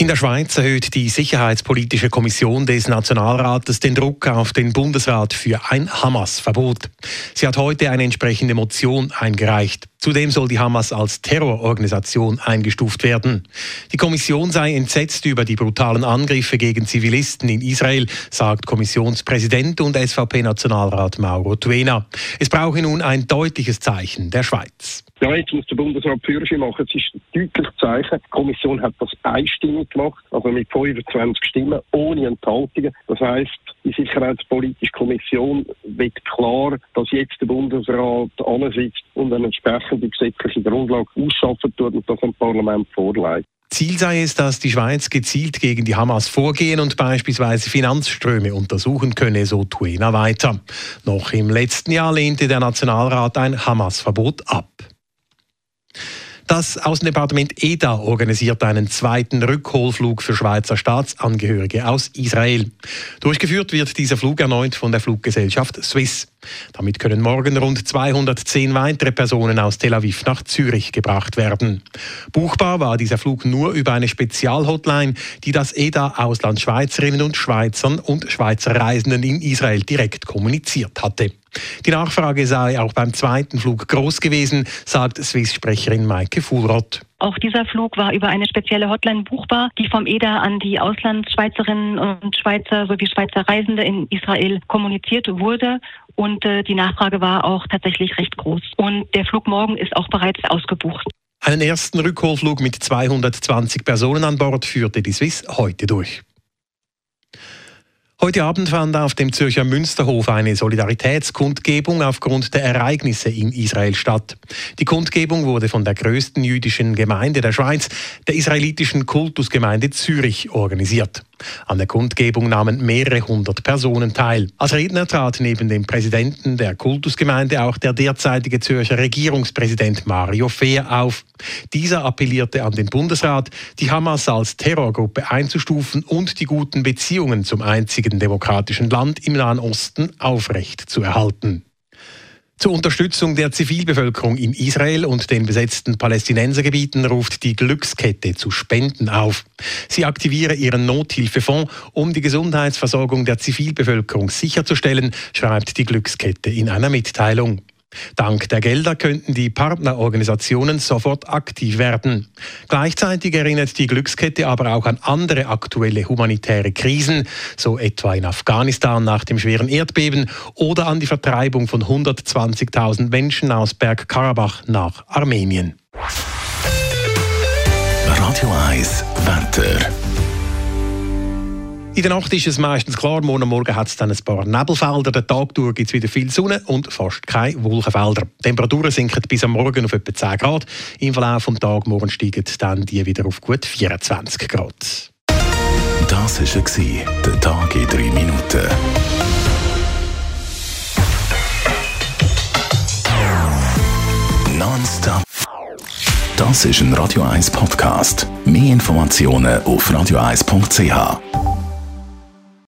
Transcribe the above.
In der Schweiz erhöht die Sicherheitspolitische Kommission des Nationalrates den Druck auf den Bundesrat für ein Hamas-Verbot. Sie hat heute eine entsprechende Motion eingereicht. Zudem soll die Hamas als Terrororganisation eingestuft werden. Die Kommission sei entsetzt über die brutalen Angriffe gegen Zivilisten in Israel, sagt Kommissionspräsident und SVP-Nationalrat Mauro Tuena. Es brauche nun ein deutliches Zeichen der Schweiz. Ja, jetzt muss der Bundesrat Führerschein machen. Es ist ein deutliches Zeichen. Die Kommission hat das einstimmig gemacht, also mit 25 Stimmen, ohne Enthaltungen. Das heisst, die Sicherheitspolitische Kommission wird klar, dass jetzt der Bundesrat ansitzt und eine entsprechende gesetzliche Grundlage ausschaffen tut und das dem Parlament vorlegt. Ziel sei es, dass die Schweiz gezielt gegen die Hamas vorgehen und beispielsweise Finanzströme untersuchen könne, so Tuena weiter. Noch im letzten Jahr lehnte der Nationalrat ein Hamas-Verbot ab. Das Außendepartement EDA organisiert einen zweiten Rückholflug für Schweizer Staatsangehörige aus Israel. Durchgeführt wird dieser Flug erneut von der Fluggesellschaft Swiss. Damit können morgen rund 210 weitere Personen aus Tel Aviv nach Zürich gebracht werden. Buchbar war dieser Flug nur über eine Spezialhotline, die das EDA Auslandschweizerinnen und Schweizern und Schweizer Reisenden in Israel direkt kommuniziert hatte. Die Nachfrage sei auch beim zweiten Flug groß gewesen, sagt Swiss-Sprecherin Maike Fuhlrott. Auch dieser Flug war über eine spezielle Hotline buchbar, die vom EDA an die Auslandsschweizerinnen und Schweizer sowie Schweizer Reisende in Israel kommuniziert wurde. Und äh, die Nachfrage war auch tatsächlich recht groß. Und der Flug morgen ist auch bereits ausgebucht. Einen ersten Rückholflug mit 220 Personen an Bord führte die Swiss heute durch. Heute Abend fand auf dem Zürcher Münsterhof eine Solidaritätskundgebung aufgrund der Ereignisse in Israel statt. Die Kundgebung wurde von der größten jüdischen Gemeinde der Schweiz, der israelitischen Kultusgemeinde Zürich, organisiert. An der Kundgebung nahmen mehrere hundert Personen teil. Als Redner trat neben dem Präsidenten der Kultusgemeinde auch der derzeitige Zürcher Regierungspräsident Mario Fehr auf. Dieser appellierte an den Bundesrat, die Hamas als Terrorgruppe einzustufen und die guten Beziehungen zum einzigen demokratischen Land im Nahen Osten aufrecht zu erhalten. Zur Unterstützung der Zivilbevölkerung in Israel und den besetzten Palästinensergebieten ruft die Glückskette zu Spenden auf. Sie aktiviere ihren Nothilfefonds, um die Gesundheitsversorgung der Zivilbevölkerung sicherzustellen, schreibt die Glückskette in einer Mitteilung. Dank der Gelder könnten die Partnerorganisationen sofort aktiv werden. Gleichzeitig erinnert die Glückskette aber auch an andere aktuelle humanitäre Krisen, so etwa in Afghanistan nach dem schweren Erdbeben oder an die Vertreibung von 120.000 Menschen aus Bergkarabach nach Armenien. Radio 1 Wetter. In der Nacht ist es meistens klar, morgen Morgen hat es dann ein paar Nebelfelder. Den Tag durch gibt es wieder viel Sonne und fast keine Wolkenfelder. Die Temperaturen sinken bis am Morgen auf etwa 10 Grad. Im Verlauf des Tages morgen steigen dann die wieder auf gut 24 Grad. Das war der Tag in 3 Minuten. Nonstop. Das ist ein Radio 1 Podcast. Mehr Informationen auf radio1.ch.